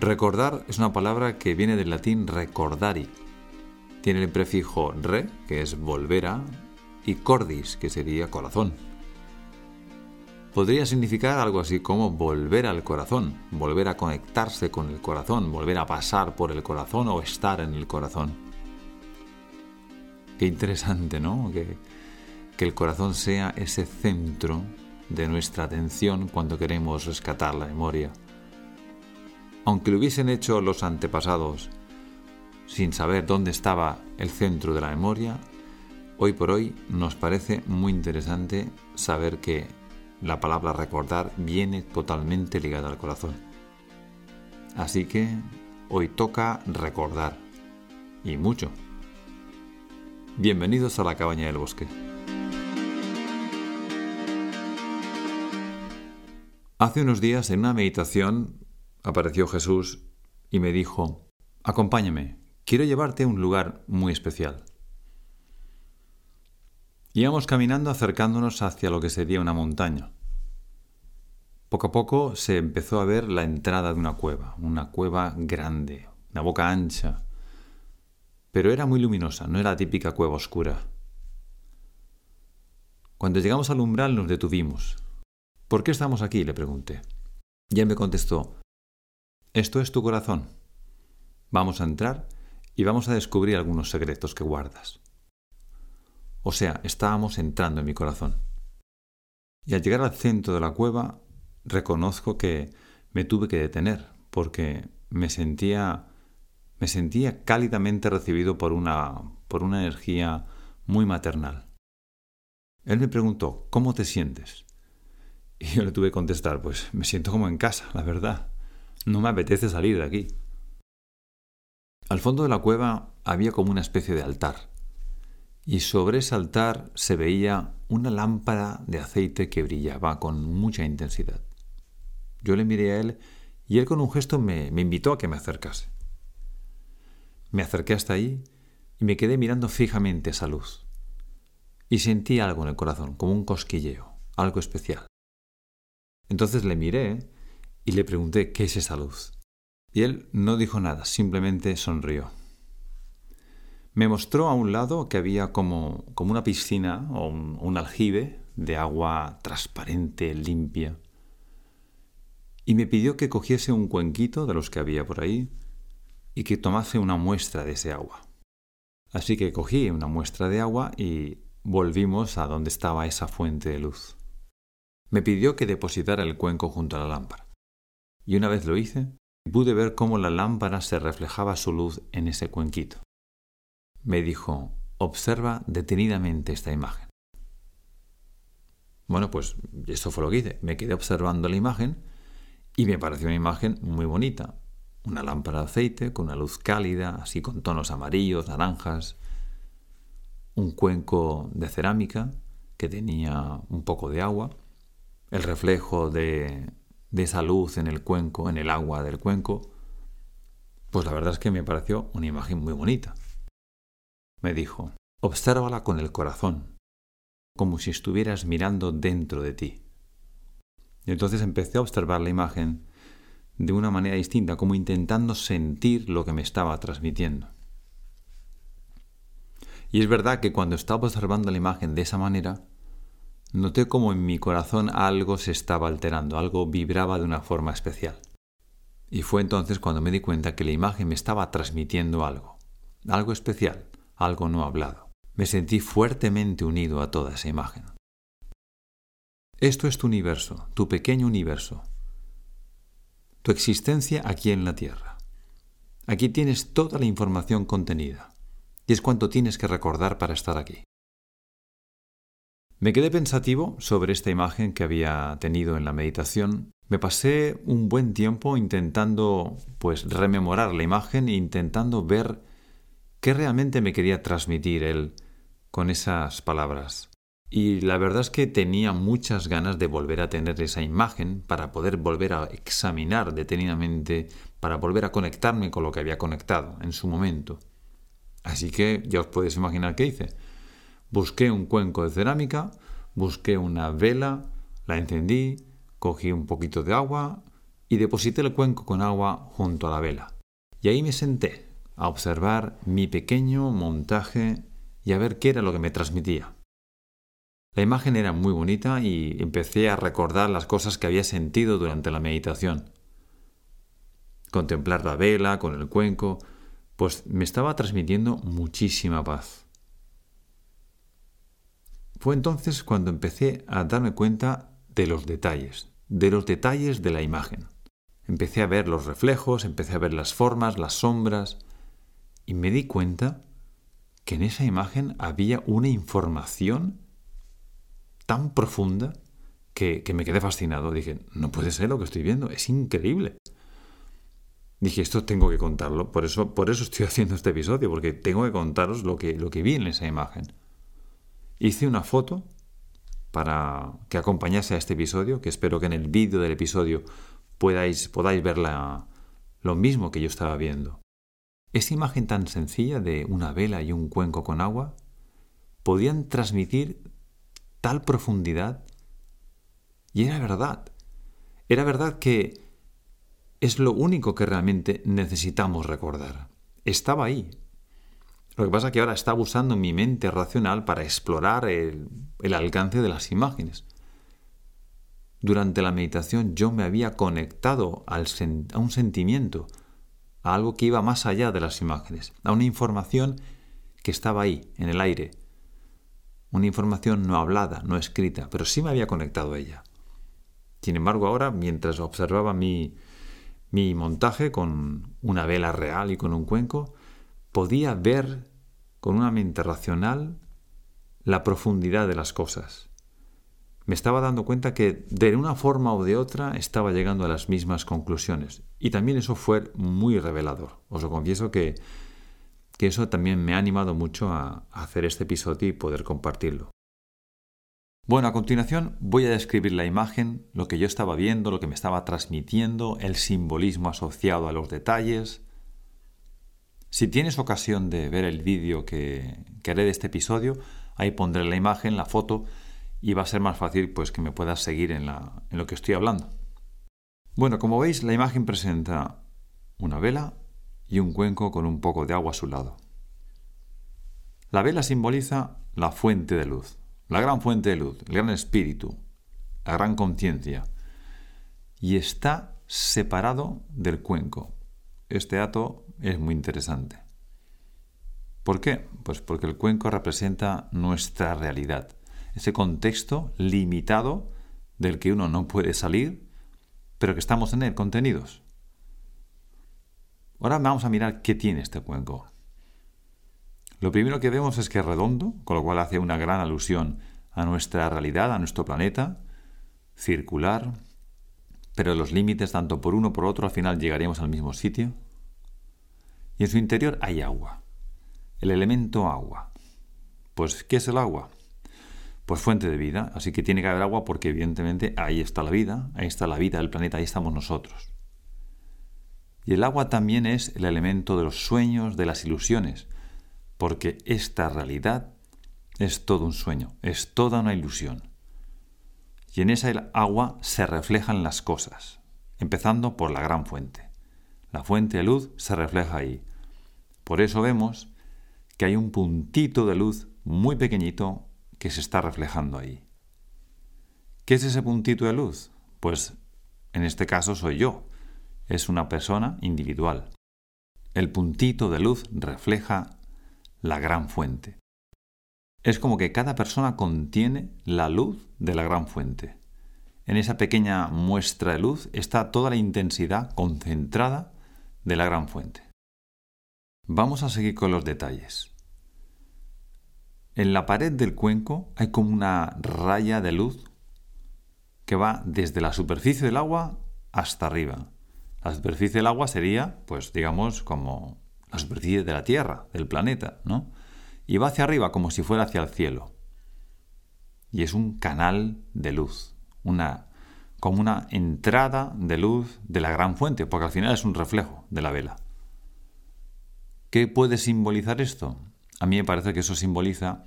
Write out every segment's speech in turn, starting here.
Recordar es una palabra que viene del latín recordari. Tiene el prefijo re, que es volver a, y cordis, que sería corazón. Podría significar algo así como volver al corazón, volver a conectarse con el corazón, volver a pasar por el corazón o estar en el corazón. Qué interesante, ¿no? Que, que el corazón sea ese centro de nuestra atención cuando queremos rescatar la memoria aunque lo hubiesen hecho los antepasados sin saber dónde estaba el centro de la memoria, hoy por hoy nos parece muy interesante saber que la palabra recordar viene totalmente ligada al corazón. Así que hoy toca recordar. Y mucho. Bienvenidos a la cabaña del bosque. Hace unos días en una meditación apareció Jesús y me dijo, Acompáñame, quiero llevarte a un lugar muy especial. Íbamos caminando acercándonos hacia lo que sería una montaña. Poco a poco se empezó a ver la entrada de una cueva, una cueva grande, una boca ancha, pero era muy luminosa, no era la típica cueva oscura. Cuando llegamos al umbral nos detuvimos. ¿Por qué estamos aquí? le pregunté. Y él me contestó, esto es tu corazón. Vamos a entrar y vamos a descubrir algunos secretos que guardas. O sea, estábamos entrando en mi corazón. Y al llegar al centro de la cueva, reconozco que me tuve que detener, porque me sentía me sentía cálidamente recibido por una por una energía muy maternal. Él me preguntó, ¿cómo te sientes? Y yo le tuve que contestar, pues me siento como en casa, la verdad. No me apetece salir de aquí. Al fondo de la cueva había como una especie de altar, y sobre ese altar se veía una lámpara de aceite que brillaba con mucha intensidad. Yo le miré a él y él con un gesto me, invitó a que me acercase. Me acerqué hasta ahí y me quedé mirando fijamente esa luz. Y sentí algo en el corazón, como un cosquilleo, algo especial. Entonces le miré y le pregunté qué es esa luz. Y él no dijo nada, simplemente sonrió. Me mostró a un lado que había como, como una piscina o un, un aljibe de agua transparente, limpia. Y me pidió que cogiese un cuenquito de los que había por ahí y que tomase una muestra de ese agua. Así que cogí una muestra de agua y volvimos a donde estaba esa fuente de luz. Me pidió que depositara el cuenco junto a la lámpara y una vez lo hice, pude ver cómo la lámpara se reflejaba su luz en ese cuenquito. Me dijo, observa detenidamente esta imagen. Bueno, pues eso fue lo que hice. Me quedé observando la imagen y me pareció una imagen muy bonita. Una lámpara de aceite con una luz cálida, así con tonos amarillos, naranjas. Un cuenco de cerámica que tenía un poco de agua. El reflejo de de esa luz en el cuenco, en el agua del cuenco, pues la verdad es que me pareció una imagen muy bonita. Me dijo, obsérvala con el corazón, como si estuvieras mirando dentro de ti. Y entonces empecé a observar la imagen de una manera distinta, como intentando sentir lo que me estaba transmitiendo. Y es verdad que cuando estaba observando la imagen de esa manera, noté como en mi corazón algo se estaba alterando, algo vibraba de una forma especial. Y fue entonces cuando me di cuenta que la imagen me estaba transmitiendo algo, algo especial, algo no hablado. Me sentí fuertemente unido a toda esa imagen. Esto es tu universo, tu pequeño universo, tu existencia aquí en la Tierra. Aquí tienes toda la información contenida, y es cuanto tienes que recordar para estar aquí. Me quedé pensativo sobre esta imagen que había tenido en la meditación. Me pasé un buen tiempo intentando pues rememorar la imagen e intentando ver qué realmente me quería transmitir él con esas palabras. Y la verdad es que tenía muchas ganas de volver a tener esa imagen para poder volver a examinar detenidamente, para volver a conectarme con lo que había conectado en su momento. Así que ya os podéis imaginar qué hice Busqué un cuenco de cerámica, busqué una vela, la encendí, cogí un poquito de agua, y deposité el cuenco con agua junto a la vela. Y ahí me senté a observar mi pequeño montaje y a ver qué era lo que me transmitía. La imagen era muy bonita y empecé a recordar las cosas que había sentido durante la meditación. Contemplar la vela con el cuenco, pues me estaba transmitiendo muchísima paz. Fue entonces cuando empecé a darme cuenta de los detalles, de los detalles de la imagen. Empecé a ver los reflejos, empecé a ver las formas, las sombras, y me di cuenta que en esa imagen había una información tan profunda que, me quedé fascinado. Dije, no puede ser lo que estoy viendo, es increíble. Dije, esto tengo que contarlo, por eso, por eso estoy haciendo este episodio, porque tengo que contaros lo que, lo que vi en esa imagen. Hice una foto para que acompañase a este episodio, que espero que en el vídeo del episodio podáis, podáis ver lo mismo que yo estaba viendo. Esa imagen tan sencilla de una vela y un cuenco con agua podían transmitir tal profundidad y era verdad. Era verdad que es lo único que realmente necesitamos recordar. Estaba ahí, lo que pasa es que ahora está usando mi mente racional para explorar el, alcance de las imágenes. Durante la meditación yo me había conectado a un sentimiento, a algo que iba más allá de las imágenes, a una información que estaba ahí, en el aire. Una información no hablada, no escrita, pero sí me había conectado a ella. Sin embargo, ahora, mientras observaba mi montaje con una vela real y con un cuenco, podía ver con una mente racional la profundidad de las cosas. Me estaba dando cuenta que de una forma o de otra estaba llegando a las mismas conclusiones. Y también eso fue muy revelador. Os lo confieso que, que eso también me ha animado mucho a, hacer este episodio y poder compartirlo. Bueno, a continuación voy a describir la imagen, lo que yo estaba viendo, lo que me estaba transmitiendo, el simbolismo asociado a los detalles, si tienes ocasión de ver el vídeo que, haré de este episodio, ahí pondré la imagen, la foto, y va a ser más fácil pues, que me puedas seguir en, lo que estoy hablando. Bueno, como veis, la imagen presenta una vela y un cuenco con un poco de agua a su lado. La vela simboliza la fuente de luz, la gran fuente de luz, el gran espíritu, la gran conciencia, y está separado del cuenco. Este dato es muy interesante. ¿Por qué? Pues porque el cuenco representa nuestra realidad, ese contexto limitado del que uno no puede salir, pero que estamos en él contenidos. Ahora vamos a mirar qué tiene este cuenco. Lo primero que vemos es que es redondo, con lo cual hace una gran alusión a nuestra realidad, a nuestro planeta, circular, pero los límites, tanto por uno por otro, al final llegaríamos al mismo sitio y en su interior hay agua. El elemento agua. Pues, ¿qué es el agua? Pues fuente de vida, así que tiene que haber agua porque evidentemente ahí está la vida, ahí está la vida del planeta, ahí estamos nosotros. Y el agua también es el elemento de los sueños, de las ilusiones, porque esta realidad es todo un sueño, es toda una ilusión. Y en esa agua se reflejan las cosas, empezando por la gran fuente. La fuente de luz se refleja ahí. Por eso vemos que hay un puntito de luz muy pequeñito que se está reflejando ahí. ¿Qué es ese puntito de luz? Pues en este caso soy yo. Es una persona individual. El puntito de luz refleja la gran fuente. Es como que cada persona contiene la luz de la gran fuente. En esa pequeña muestra de luz está toda la intensidad concentrada de la gran fuente. Vamos a seguir con los detalles. En la pared del cuenco hay como una raya de luz que va desde la superficie del agua hasta arriba. La superficie del agua sería, pues digamos, como la superficie de la Tierra, del planeta, ¿no? Y va hacia arriba como si fuera hacia el cielo. Y es un canal de luz, una como una entrada de luz de la gran fuente, porque al final es un reflejo de la vela. ¿Qué puede simbolizar esto? A mí me parece que eso simboliza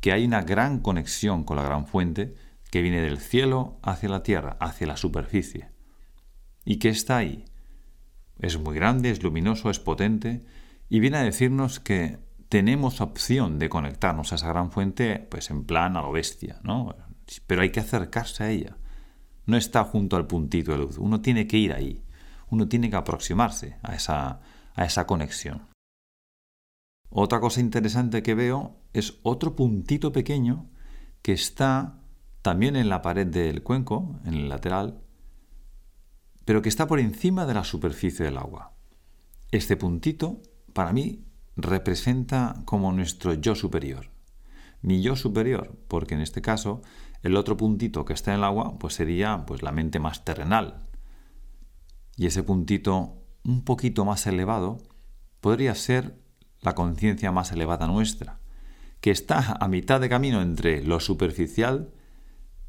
que hay una gran conexión con la gran fuente que viene del cielo hacia la tierra, hacia la superficie. y que está ahí. Es muy grande, es luminoso, es potente y viene a decirnos que tenemos opción de conectarnos a esa gran fuente pues en plan a lo bestia, ¿no? Pero hay que acercarse a ella. No está junto al puntito de luz, uno tiene que ir ahí, uno tiene que aproximarse a esa, a esa conexión. Otra cosa interesante que veo es otro puntito pequeño que está también en la pared del cuenco, en el lateral, pero que está por encima de la superficie del agua. Este puntito, para mí, representa como nuestro yo superior. Mi yo superior, porque en este caso el otro puntito que está en el agua pues sería pues la mente más terrenal. Y ese puntito un poquito más elevado podría ser la conciencia más elevada nuestra, que está a mitad de camino entre lo superficial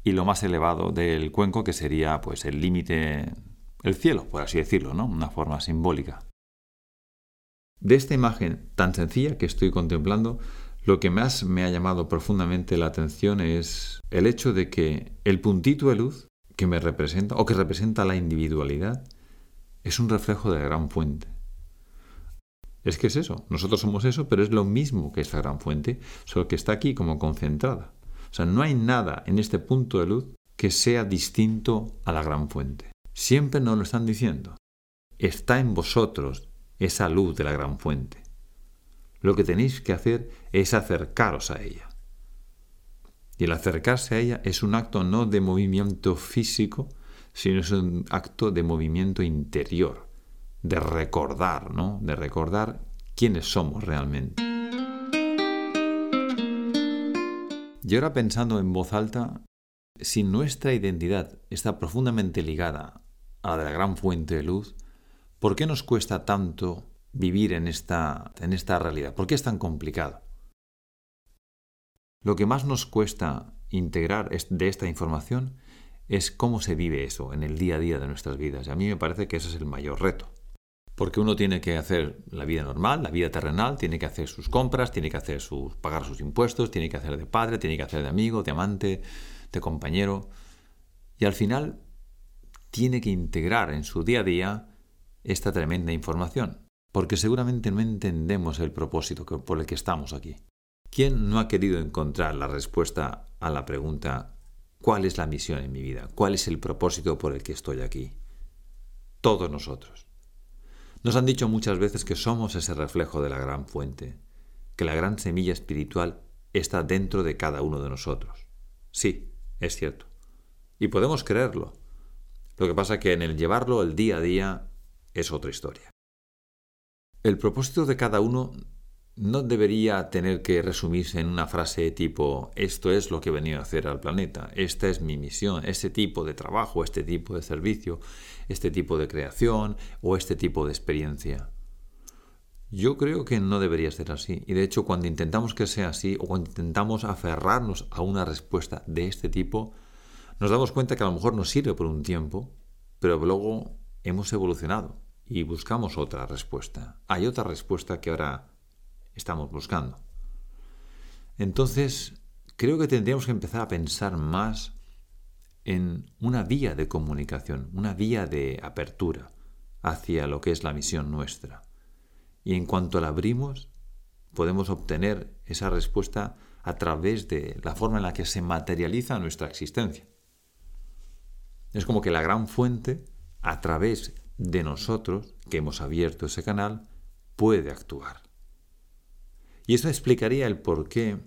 y lo más elevado del cuenco, que sería pues el límite, el cielo, por así decirlo, ¿no? Una forma simbólica. De esta imagen tan sencilla que estoy contemplando, lo que más me ha llamado profundamente la atención es el hecho de que el puntito de luz que me representa o que representa la individualidad es un reflejo de la gran fuente. Es que es eso, nosotros somos eso, pero es lo mismo que esta gran fuente, solo que está aquí como concentrada. O sea, no hay nada en este punto de luz que sea distinto a la gran fuente. Siempre nos lo están diciendo. Está en vosotros esa luz de la gran fuente. Lo que tenéis que hacer es acercaros a ella. Y el acercarse a ella es un acto no de movimiento físico, sino es un acto de movimiento interior, de recordar, ¿no? De recordar quiénes somos realmente. Y ahora pensando en voz alta, si nuestra identidad está profundamente ligada a la gran fuente de luz, ¿por qué nos cuesta tanto vivir en esta, en esta realidad? ¿Por qué es tan complicado? Lo que más nos cuesta integrar de esta información es cómo se vive eso en el día a día de nuestras vidas. Y a mí me parece que ese es el mayor reto. Porque uno tiene que hacer la vida normal, la vida terrenal, tiene que hacer sus compras, tiene que hacer sus, pagar sus impuestos, tiene que hacer de padre, tiene que hacer de amigo, de amante, de compañero. Y al final tiene que integrar en su día a día esta tremenda información, porque seguramente no entendemos el propósito por el que estamos aquí. ¿Quién no ha querido encontrar la respuesta a la pregunta ¿cuál es la misión en mi vida? ¿Cuál es el propósito por el que estoy aquí? Todos nosotros. Nos han dicho muchas veces que somos ese reflejo de la gran fuente, que la gran semilla espiritual está dentro de cada uno de nosotros. Sí, es cierto. Y podemos creerlo. Lo que pasa es que en el llevarlo el día a día es otra historia. El propósito de cada uno no debería tener que resumirse en una frase tipo esto es lo que he venido a hacer al planeta, esta es mi misión, este tipo de trabajo, este tipo de servicio, este tipo de creación o este tipo de experiencia. Yo creo que no debería ser así. Y de hecho, cuando intentamos que sea así o cuando intentamos aferrarnos a una respuesta de este tipo, nos damos cuenta que a lo mejor nos sirve por un tiempo, pero luego hemos evolucionado y buscamos otra respuesta. Hay otra respuesta que ahora estamos buscando. Entonces, creo que tendríamos que empezar a pensar más en una vía de comunicación, una vía de apertura hacia lo que es la misión nuestra. Y en cuanto la abrimos, podemos obtener esa respuesta a través de la forma en la que se materializa nuestra existencia. Es como que la gran fuente, a través de nosotros, que hemos abierto ese canal, puede actuar. Y eso explicaría el por qué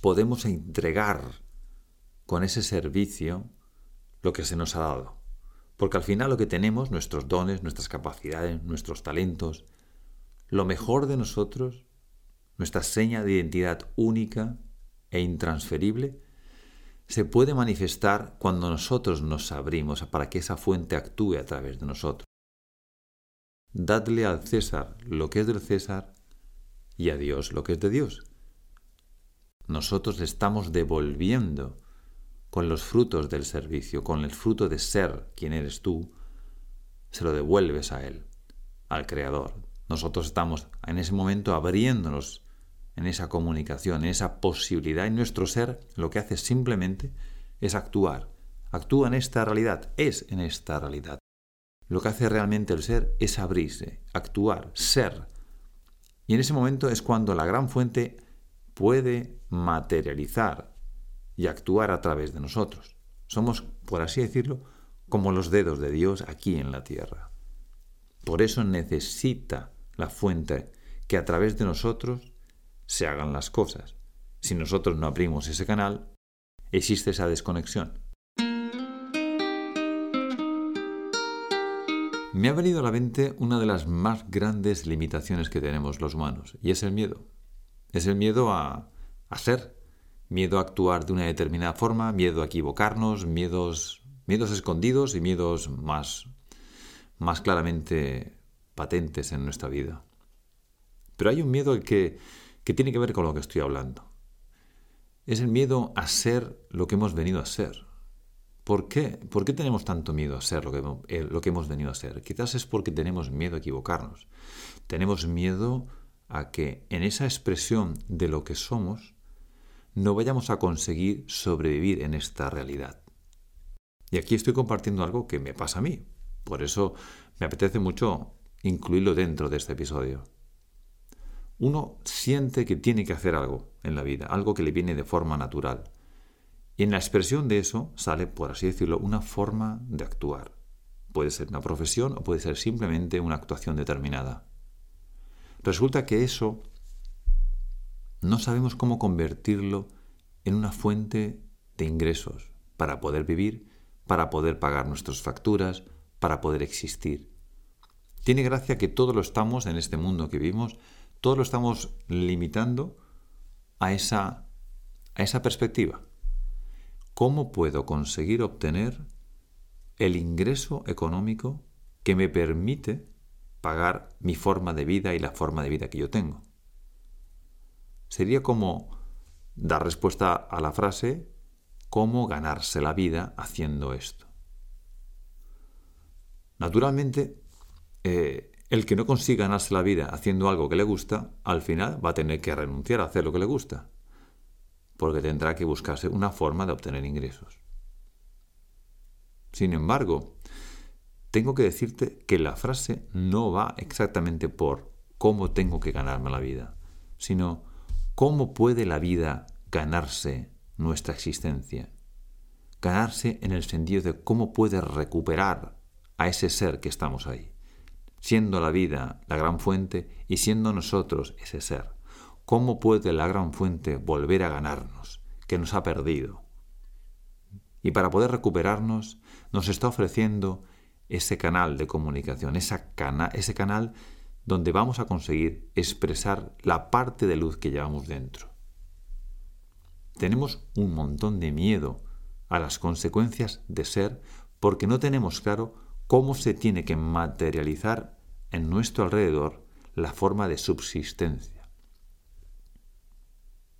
podemos entregar con ese servicio lo que se nos ha dado. Porque al final lo que tenemos, nuestros dones, nuestras capacidades, nuestros talentos, lo mejor de nosotros, nuestra seña de identidad única e intransferible, se puede manifestar cuando nosotros nos abrimos para que esa fuente actúe a través de nosotros. Dadle al César lo que es del César y a Dios lo que es de Dios. Nosotros le estamos devolviendo con los frutos del servicio, con el fruto de ser quien eres tú, se lo devuelves a Él, al Creador. Nosotros estamos en ese momento abriéndonos en esa comunicación, en esa posibilidad, y nuestro ser lo que hace simplemente es actuar. Actúa en esta realidad, es en esta realidad. lo que hace realmente el ser es abrirse, actuar, ser. Y en ese momento es cuando la gran fuente puede materializar y actuar a través de nosotros. Somos, por así decirlo, como los dedos de Dios aquí en la tierra. Por eso necesita la fuente que a través de nosotros se hagan las cosas. Si nosotros no abrimos ese canal, existe esa desconexión. Me ha venido a la mente una de las más grandes limitaciones que tenemos los humanos, y es el miedo. Es el miedo a, a ser, miedo a actuar de una determinada forma, miedo a equivocarnos, miedos, miedos escondidos y miedos más, más claramente patentes en nuestra vida. Pero hay un miedo que, que tiene que ver con lo que estoy hablando. Es el miedo a ser lo que hemos venido a ser. ¿Por qué? ¿Por qué tenemos tanto miedo a ser lo que, eh, lo que hemos venido a ser? Quizás es porque tenemos miedo a equivocarnos. Tenemos miedo a que en esa expresión de lo que somos no vayamos a conseguir sobrevivir en esta realidad. Y aquí estoy compartiendo algo que me pasa a mí. Por eso me apetece mucho incluirlo dentro de este episodio. Uno siente que tiene que hacer algo en la vida, algo que le viene de forma natural. Y en la expresión de eso sale, por así decirlo, una forma de actuar. Puede ser una profesión o puede ser simplemente una actuación determinada. Resulta que eso no sabemos cómo convertirlo en una fuente de ingresos para poder vivir, para poder pagar nuestras facturas, para poder existir. Tiene gracia que todo lo estamos en este mundo que vivimos, todo lo estamos limitando a esa, a esa perspectiva. ¿Cómo puedo conseguir obtener el ingreso económico que me permite pagar mi forma de vida y la forma de vida que yo tengo? Sería como dar respuesta a la frase ¿cómo ganarse la vida haciendo esto? Naturalmente, eh, el que no consiga ganarse la vida haciendo algo que le gusta, al final va a tener que renunciar a hacer lo que le gusta, porque tendrá que buscarse una forma de obtener ingresos. Sin embargo, tengo que decirte que la frase no va exactamente por cómo tengo que ganarme la vida, sino cómo puede la vida ganarse nuestra existencia. Ganarse en el sentido de cómo puede recuperar a ese ser que estamos ahí, siendo la vida la gran fuente y siendo nosotros ese ser. ¿Cómo puede la gran fuente volver a ganarnos, que nos ha perdido? Y para poder recuperarnos, nos está ofreciendo ese canal de comunicación, esa ese canal donde vamos a conseguir expresar la parte de luz que llevamos dentro. Tenemos un montón de miedo a las consecuencias de ser porque no tenemos claro cómo se tiene que materializar en nuestro alrededor la forma de subsistencia.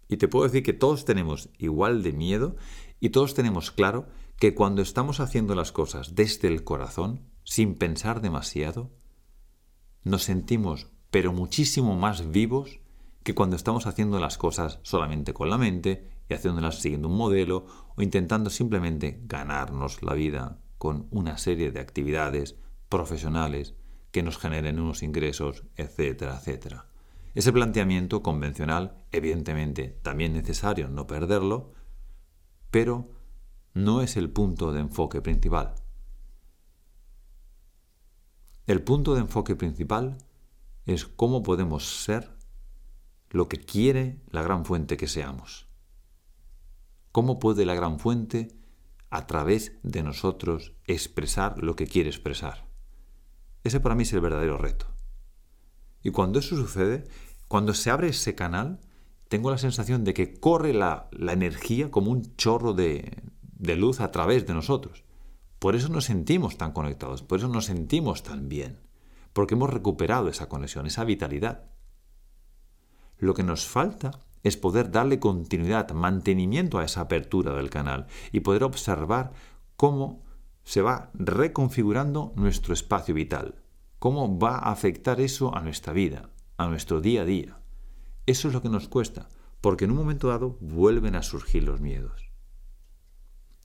Y te puedo decir que todos tenemos igual de miedo y todos tenemos claro que cuando estamos haciendo las cosas desde el corazón, sin pensar demasiado, nos sentimos pero muchísimo más vivos que cuando estamos haciendo las cosas solamente con la mente y haciéndolas siguiendo un modelo o intentando simplemente ganarnos la vida con una serie de actividades profesionales que nos generen unos ingresos, etcétera, etcétera. Ese planteamiento convencional, evidentemente, también necesario no perderlo, pero no es el punto de enfoque principal. El punto de enfoque principal es cómo podemos ser lo que quiere la gran fuente que seamos. ¿Cómo puede la gran fuente, a través de nosotros, expresar lo que quiere expresar? Ese para mí es el verdadero reto. Y cuando eso sucede, cuando se abre ese canal, tengo la sensación de que corre la, energía como un chorro de, de luz a través de nosotros. Por eso nos sentimos tan conectados, por eso nos sentimos tan bien, porque hemos recuperado esa conexión, esa vitalidad. Lo que nos falta es poder darle continuidad, mantenimiento a esa apertura del canal y poder observar cómo se va reconfigurando nuestro espacio vital, cómo va a afectar eso a nuestra vida, a nuestro día a día. Eso es lo que nos cuesta, porque en un momento dado vuelven a surgir los miedos.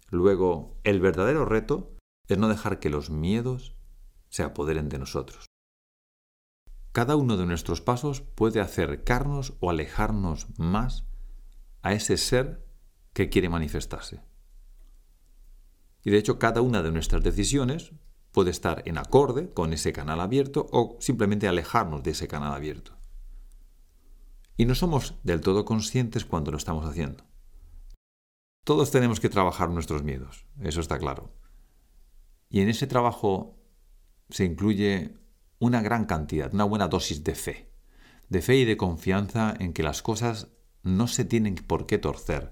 Luego, el verdadero reto es no dejar que los miedos se apoderen de nosotros. Cada uno de nuestros pasos puede acercarnos o alejarnos más a ese ser que quiere manifestarse. Y de hecho cada una de nuestras decisiones puede estar en acorde con ese canal abierto o simplemente alejarnos de ese canal abierto. Y no somos del todo conscientes cuando lo estamos haciendo. Todos tenemos que trabajar nuestros miedos, eso está claro. Y en ese trabajo se incluye una gran cantidad, una buena dosis de fe, de fe y de confianza en que las cosas no se tienen por qué torcer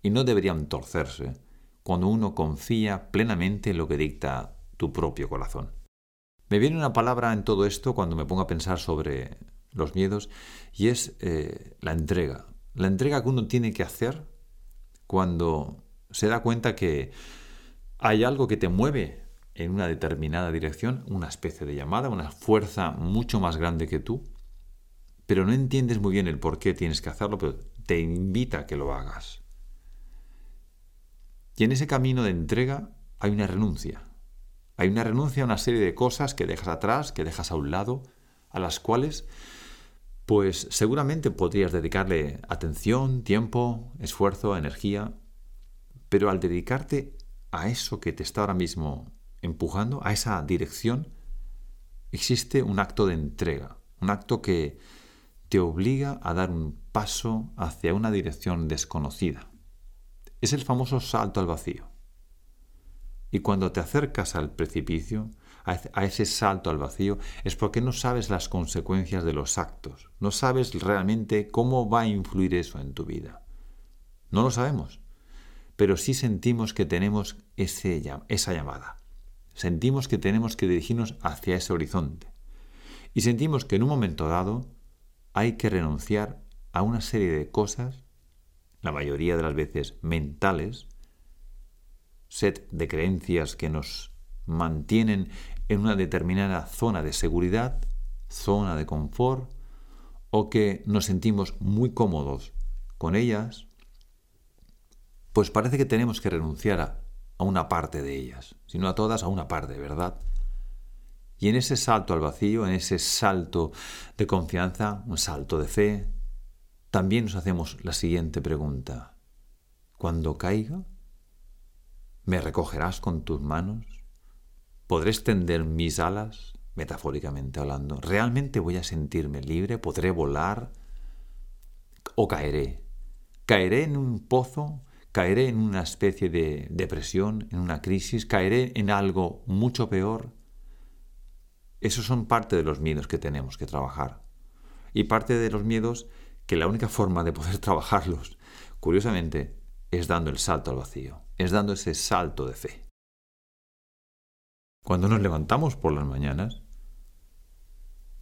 y no deberían torcerse cuando uno confía plenamente en lo que dicta tu propio corazón. Me viene una palabra en todo esto cuando me pongo a pensar sobre los miedos y es eh, la entrega. La entrega que uno tiene que hacer cuando se da cuenta que hay algo que te mueve en una determinada dirección, una especie de llamada, una fuerza mucho más grande que tú, pero no entiendes muy bien el por qué tienes que hacerlo, pero te invita a que lo hagas. Y en ese camino de entrega hay una renuncia. Hay una renuncia a una serie de cosas que dejas atrás, que dejas a un lado, a las cuales pues seguramente podrías dedicarle atención, tiempo, esfuerzo, energía, pero al dedicarte a eso que te está ahora mismo empujando, a esa dirección, existe un acto de entrega, un acto que te obliga a dar un paso hacia una dirección desconocida. Es el famoso salto al vacío. Y cuando te acercas al precipicio, a ese salto al vacío, es porque no sabes las consecuencias de los actos, no sabes realmente cómo va a influir eso en tu vida. No lo sabemos, pero sí sentimos que tenemos esa llamada. Sentimos que tenemos que dirigirnos hacia ese horizonte. Y sentimos que en un momento dado hay que renunciar a una serie de cosas, la mayoría de las veces mentales, set de creencias que nos mantienen en una determinada zona de seguridad, zona de confort, o que nos sentimos muy cómodos con ellas, pues parece que tenemos que renunciar a, una parte de ellas, si no a todas, a una parte, ¿verdad? Y en ese salto al vacío, en ese salto de confianza, un salto de fe, también nos hacemos la siguiente pregunta. Cuando caiga, ¿me recogerás con tus manos? ¿Podré extender mis alas, metafóricamente hablando? ¿Realmente voy a sentirme libre? ¿Podré volar? ¿O caeré? ¿Caeré en un pozo? ¿Caeré en una especie de depresión, en una crisis? ¿Caeré en algo mucho peor? Esos son parte de los miedos que tenemos que trabajar. Y parte de los miedos que la única forma de poder trabajarlos, curiosamente, es dando el salto al vacío, es dando ese salto de fe. Cuando nos levantamos por las mañanas,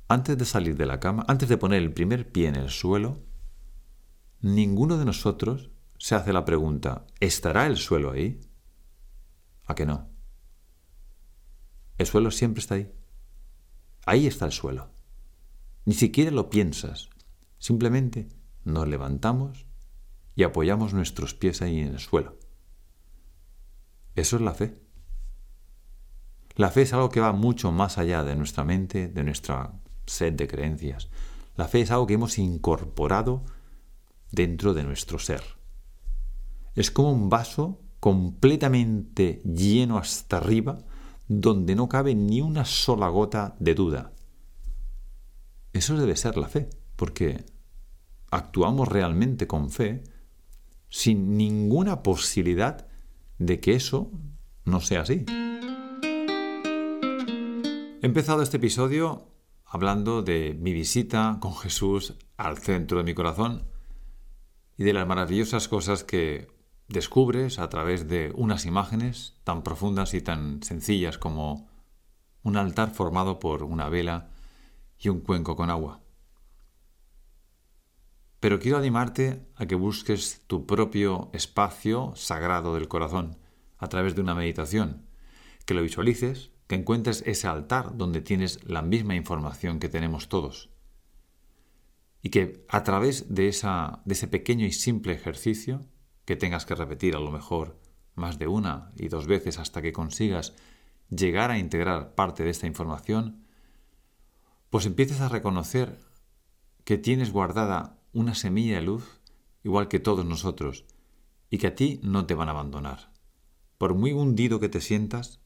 antes de salir de la cama, antes de poner el primer pie en el suelo, ninguno de nosotros se hace la pregunta, ¿estará el suelo ahí? ¿A que no? El suelo siempre está ahí. Ahí está el suelo. Ni siquiera lo piensas. Simplemente nos levantamos y apoyamos nuestros pies ahí en el suelo. Eso es la fe. La fe es algo que va mucho más allá de nuestra mente, de nuestra sed de creencias. La fe es algo que hemos incorporado dentro de nuestro ser. Es como un vaso completamente lleno hasta arriba, donde no cabe ni una sola gota de duda. Eso debe ser la fe, porque actuamos realmente con fe sin ninguna posibilidad de que eso no sea así. He empezado este episodio hablando de mi visita con Jesús al centro de mi corazón y de las maravillosas cosas que descubres a través de unas imágenes tan profundas y tan sencillas como un altar formado por una vela y un cuenco con agua. Pero quiero animarte a que busques tu propio espacio sagrado del corazón a través de una meditación, que lo visualices que encuentres ese altar donde tienes la misma información que tenemos todos. Y que a través de, esa, de ese pequeño y simple ejercicio, que tengas que repetir a lo mejor más de una y dos veces hasta que consigas llegar a integrar parte de esta información, pues empieces a reconocer que tienes guardada una semilla de luz, igual que todos nosotros, y que a ti no te van a abandonar. Por muy hundido que te sientas,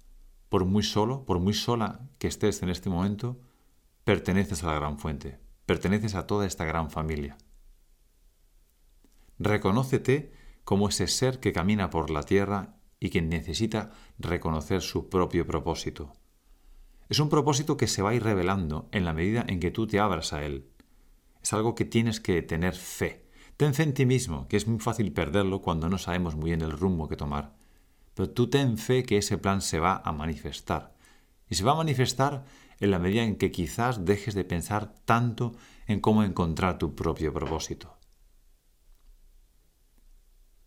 por muy solo, por muy sola que estés en este momento, perteneces a la gran fuente, perteneces a toda esta gran familia. Reconócete como ese ser que camina por la tierra y que necesita reconocer su propio propósito. Es un propósito que se va a ir revelando en la medida en que tú te abras a él. Es algo que tienes que tener fe. Ten fe en ti mismo, que es muy fácil perderlo cuando no sabemos muy bien el rumbo que tomar. Pero tú ten fe que ese plan se va a manifestar. Y se va a manifestar en la medida en que quizás dejes de pensar tanto en cómo encontrar tu propio propósito.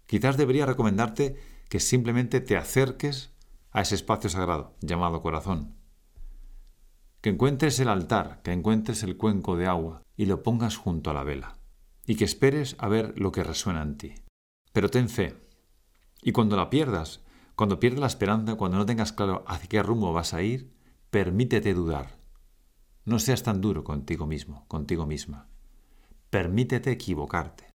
Quizás debería recomendarte que simplemente te acerques a ese espacio sagrado llamado corazón. Que encuentres el altar, que encuentres el cuenco de agua y lo pongas junto a la vela. Y que esperes a ver lo que resuena en ti. Pero ten fe. Y cuando la pierdas, cuando pierdas la esperanza, cuando no tengas claro hacia qué rumbo vas a ir, permítete dudar. No seas tan duro contigo mismo, contigo misma. Permítete equivocarte.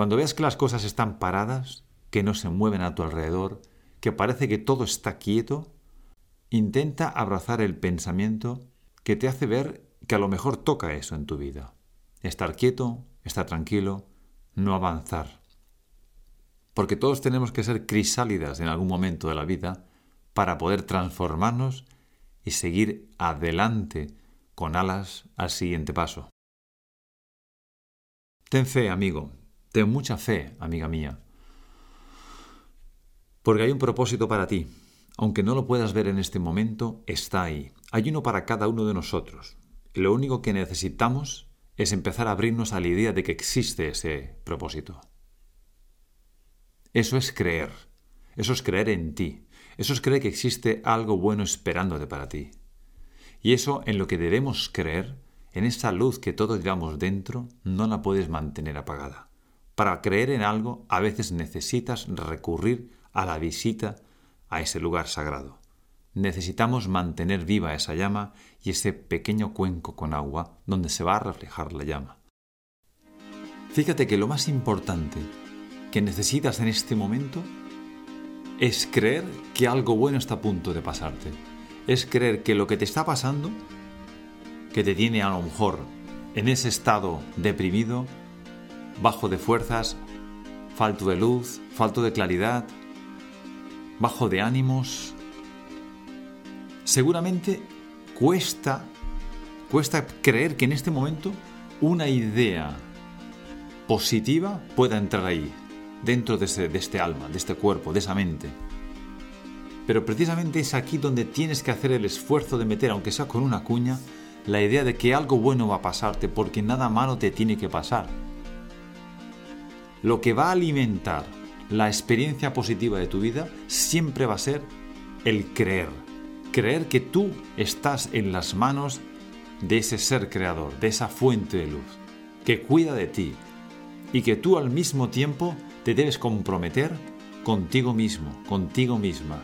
Cuando veas que las cosas están paradas, que no se mueven a tu alrededor, que parece que todo está quieto, intenta abrazar el pensamiento que te hace ver que a lo mejor toca eso en tu vida. Estar quieto, estar tranquilo, no avanzar. Porque todos tenemos que ser crisálidas en algún momento de la vida para poder transformarnos y seguir adelante con alas al siguiente paso. Ten fe, amigo, ten mucha fe, amiga mía, porque hay un propósito para ti. Aunque no lo puedas ver en este momento, está ahí. Hay uno para cada uno de nosotros. Y lo único que necesitamos es empezar a abrirnos a la idea de que existe ese propósito. Eso es creer. Eso es creer en ti. Eso es creer que existe algo bueno esperándote para ti. Y eso en lo que debemos creer, en esa luz que todos llevamos dentro, no la puedes mantener apagada. Para creer en algo a veces necesitas recurrir a la visita a ese lugar sagrado. Necesitamos mantener viva esa llama y ese pequeño cuenco con agua donde se va a reflejar la llama. Fíjate que lo más importante que necesitas en este momento es creer que algo bueno está a punto de pasarte. Es creer que lo que te está pasando, que te tiene a lo mejor en ese estado deprimido, bajo de fuerzas, falto de luz, falto de claridad, bajo de ánimos. Seguramente cuesta, cuesta creer que en este momento una idea positiva pueda entrar ahí, dentro de, de este alma, de este cuerpo, de esa mente. Pero precisamente es aquí donde tienes que hacer el esfuerzo de meter, aunque sea con una cuña, la idea de que algo bueno va a pasarte, porque nada malo te tiene que pasar. Lo que va a alimentar la experiencia positiva de tu vida siempre va a ser el creer. Creer que tú estás en las manos de ese ser creador, de esa fuente de luz, que cuida de ti y que tú al mismo tiempo te debes comprometer contigo mismo, contigo misma.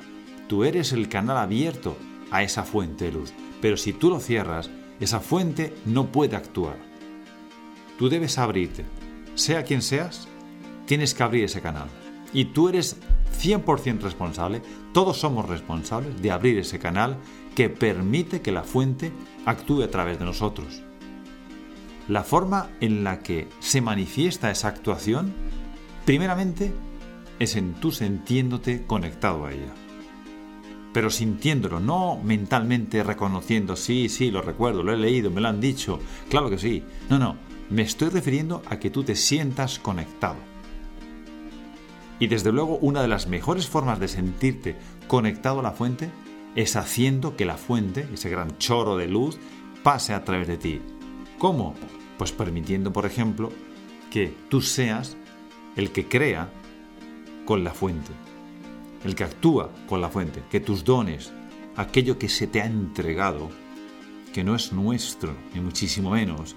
Tú eres el canal abierto a esa fuente de luz, pero si tú lo cierras, esa fuente no puede actuar. Tú debes abrirte. Sea quien seas, tienes que abrir ese canal. Y tú eres 100% responsable, todos somos responsables de abrir ese canal que permite que la fuente actúe a través de nosotros. La forma en la que se manifiesta esa actuación, primeramente, es en tú sintiéndote conectado a ella. Pero sintiéndolo, no mentalmente reconociendo, sí, sí, lo recuerdo, lo he leído, me lo han dicho, claro que sí. No, no, me estoy refiriendo a que tú te sientas conectado y desde luego una de las mejores formas de sentirte conectado a la fuente es haciendo que la fuente, ese gran chorro de luz, pase a través de ti. ¿Cómo? Pues permitiendo, por ejemplo, que tú seas el que crea con la fuente, el que actúa con la fuente, que tus dones, aquello que se te ha entregado, que no es nuestro, ni muchísimo menos,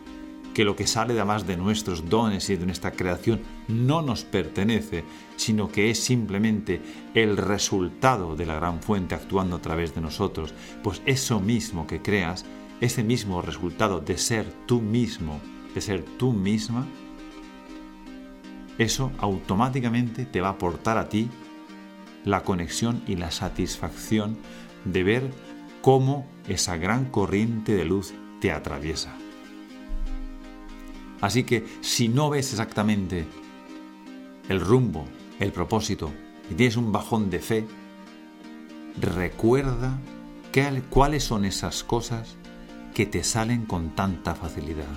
que lo que sale además de nuestros dones y de nuestra creación no nos pertenece, sino que es simplemente el resultado de la gran fuente actuando a través de nosotros, pues eso mismo que creas, ese mismo resultado de ser tú mismo, de ser tú misma, eso automáticamente te va a aportar a ti la conexión y la satisfacción de ver cómo esa gran corriente de luz te atraviesa. Así que si no ves exactamente el rumbo, el propósito, y tienes un bajón de fe, recuerda cuáles son esas cosas que te salen con tanta facilidad.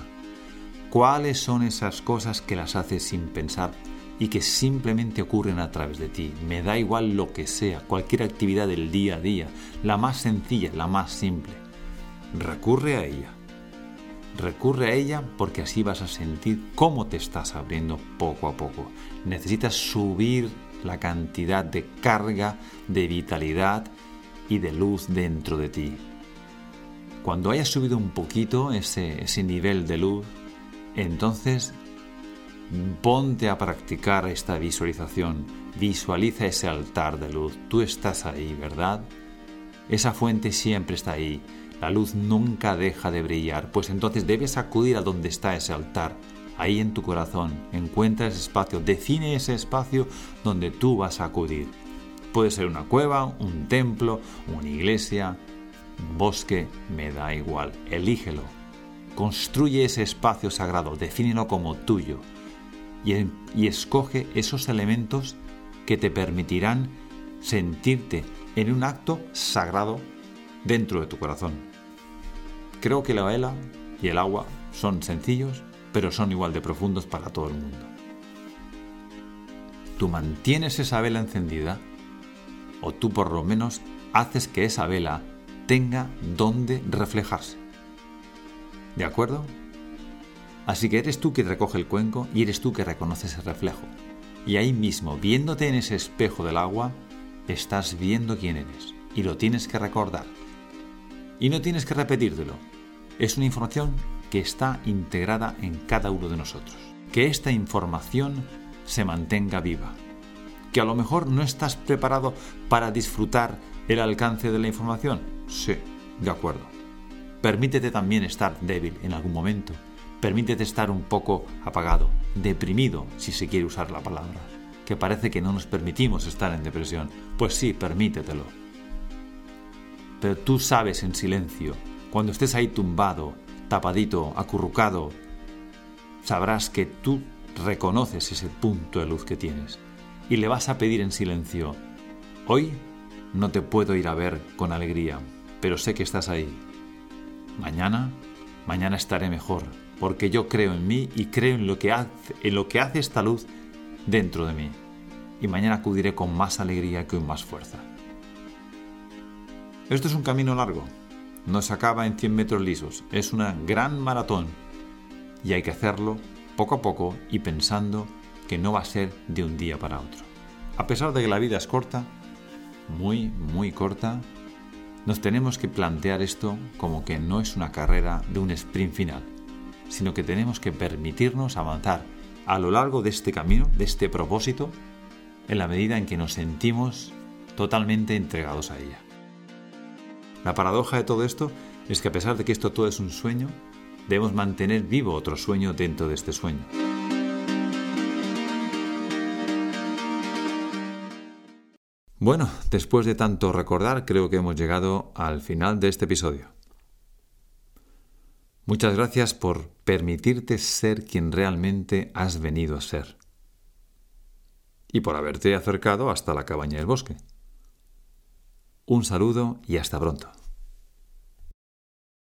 ¿Cuáles son esas cosas que las haces sin pensar y que simplemente ocurren a través de ti? Me da igual lo que sea, cualquier actividad del día a día, la más sencilla, la más simple. Recurre a ella. Recurre a ella porque así vas a sentir cómo te estás abriendo poco a poco. Necesitas subir la cantidad de carga, de vitalidad y de luz dentro de ti. Cuando hayas subido un poquito ese, ese nivel de luz, entonces ponte a practicar esta visualización. Visualiza ese altar de luz. Tú estás ahí, ¿verdad? Esa fuente siempre está ahí la luz nunca deja de brillar, pues entonces debes acudir a donde está ese altar, ahí en tu corazón. Encuentra ese espacio, define ese espacio donde tú vas a acudir. Puede ser una cueva, un templo, una iglesia, un bosque, me da igual, elígelo. Construye ese espacio sagrado, defínelo como tuyo y, y escoge esos elementos que te permitirán sentirte en un acto sagrado dentro de tu corazón. Creo que la vela y el agua son sencillos, pero son igual de profundos para todo el mundo. Tú mantienes esa vela encendida, o tú por lo menos haces que esa vela tenga donde reflejarse. ¿De acuerdo? Así que eres tú que recoge el cuenco y eres tú que reconoce ese reflejo. Y ahí mismo, viéndote en ese espejo del agua, estás viendo quién eres. Y lo tienes que recordar. Y no tienes que repetírtelo. Es una información que está integrada en cada uno de nosotros. Que esta información se mantenga viva. Que a lo mejor no estás preparado para disfrutar el alcance de la información. Sí, de acuerdo. Permítete también estar débil en algún momento. Permítete estar un poco apagado, deprimido, si se quiere usar la palabra. Que parece que no nos permitimos estar en depresión. Pues sí, permítetelo. Pero tú sabes en silencio cuando estés ahí tumbado, tapadito, acurrucado, sabrás que tú reconoces ese punto de luz que tienes y le vas a pedir en silencio, hoy no te puedo ir a ver con alegría, pero sé que estás ahí. Mañana, mañana estaré mejor, porque yo creo en mí y creo en lo que hace, en lo que hace esta luz dentro de mí. Y mañana acudiré con más alegría que con más fuerza. Esto es un camino largo, no se acaba en 100 metros lisos, es una gran maratón y hay que hacerlo poco a poco y pensando que no va a ser de un día para otro. A pesar de que la vida es corta, muy, muy corta, nos tenemos que plantear esto como que no es una carrera de un sprint final, sino que tenemos que permitirnos avanzar a lo largo de este camino, de este propósito, en la medida en que nos sentimos totalmente entregados a ella. La paradoja de todo esto es que a pesar de que esto todo es un sueño, debemos mantener vivo otro sueño dentro de este sueño. Bueno, después de tanto recordar, creo que hemos llegado al final de este episodio. Muchas gracias por permitirte ser quien realmente has venido a ser. Y por haberte acercado hasta la cabaña del bosque. Un saludo y hasta pronto.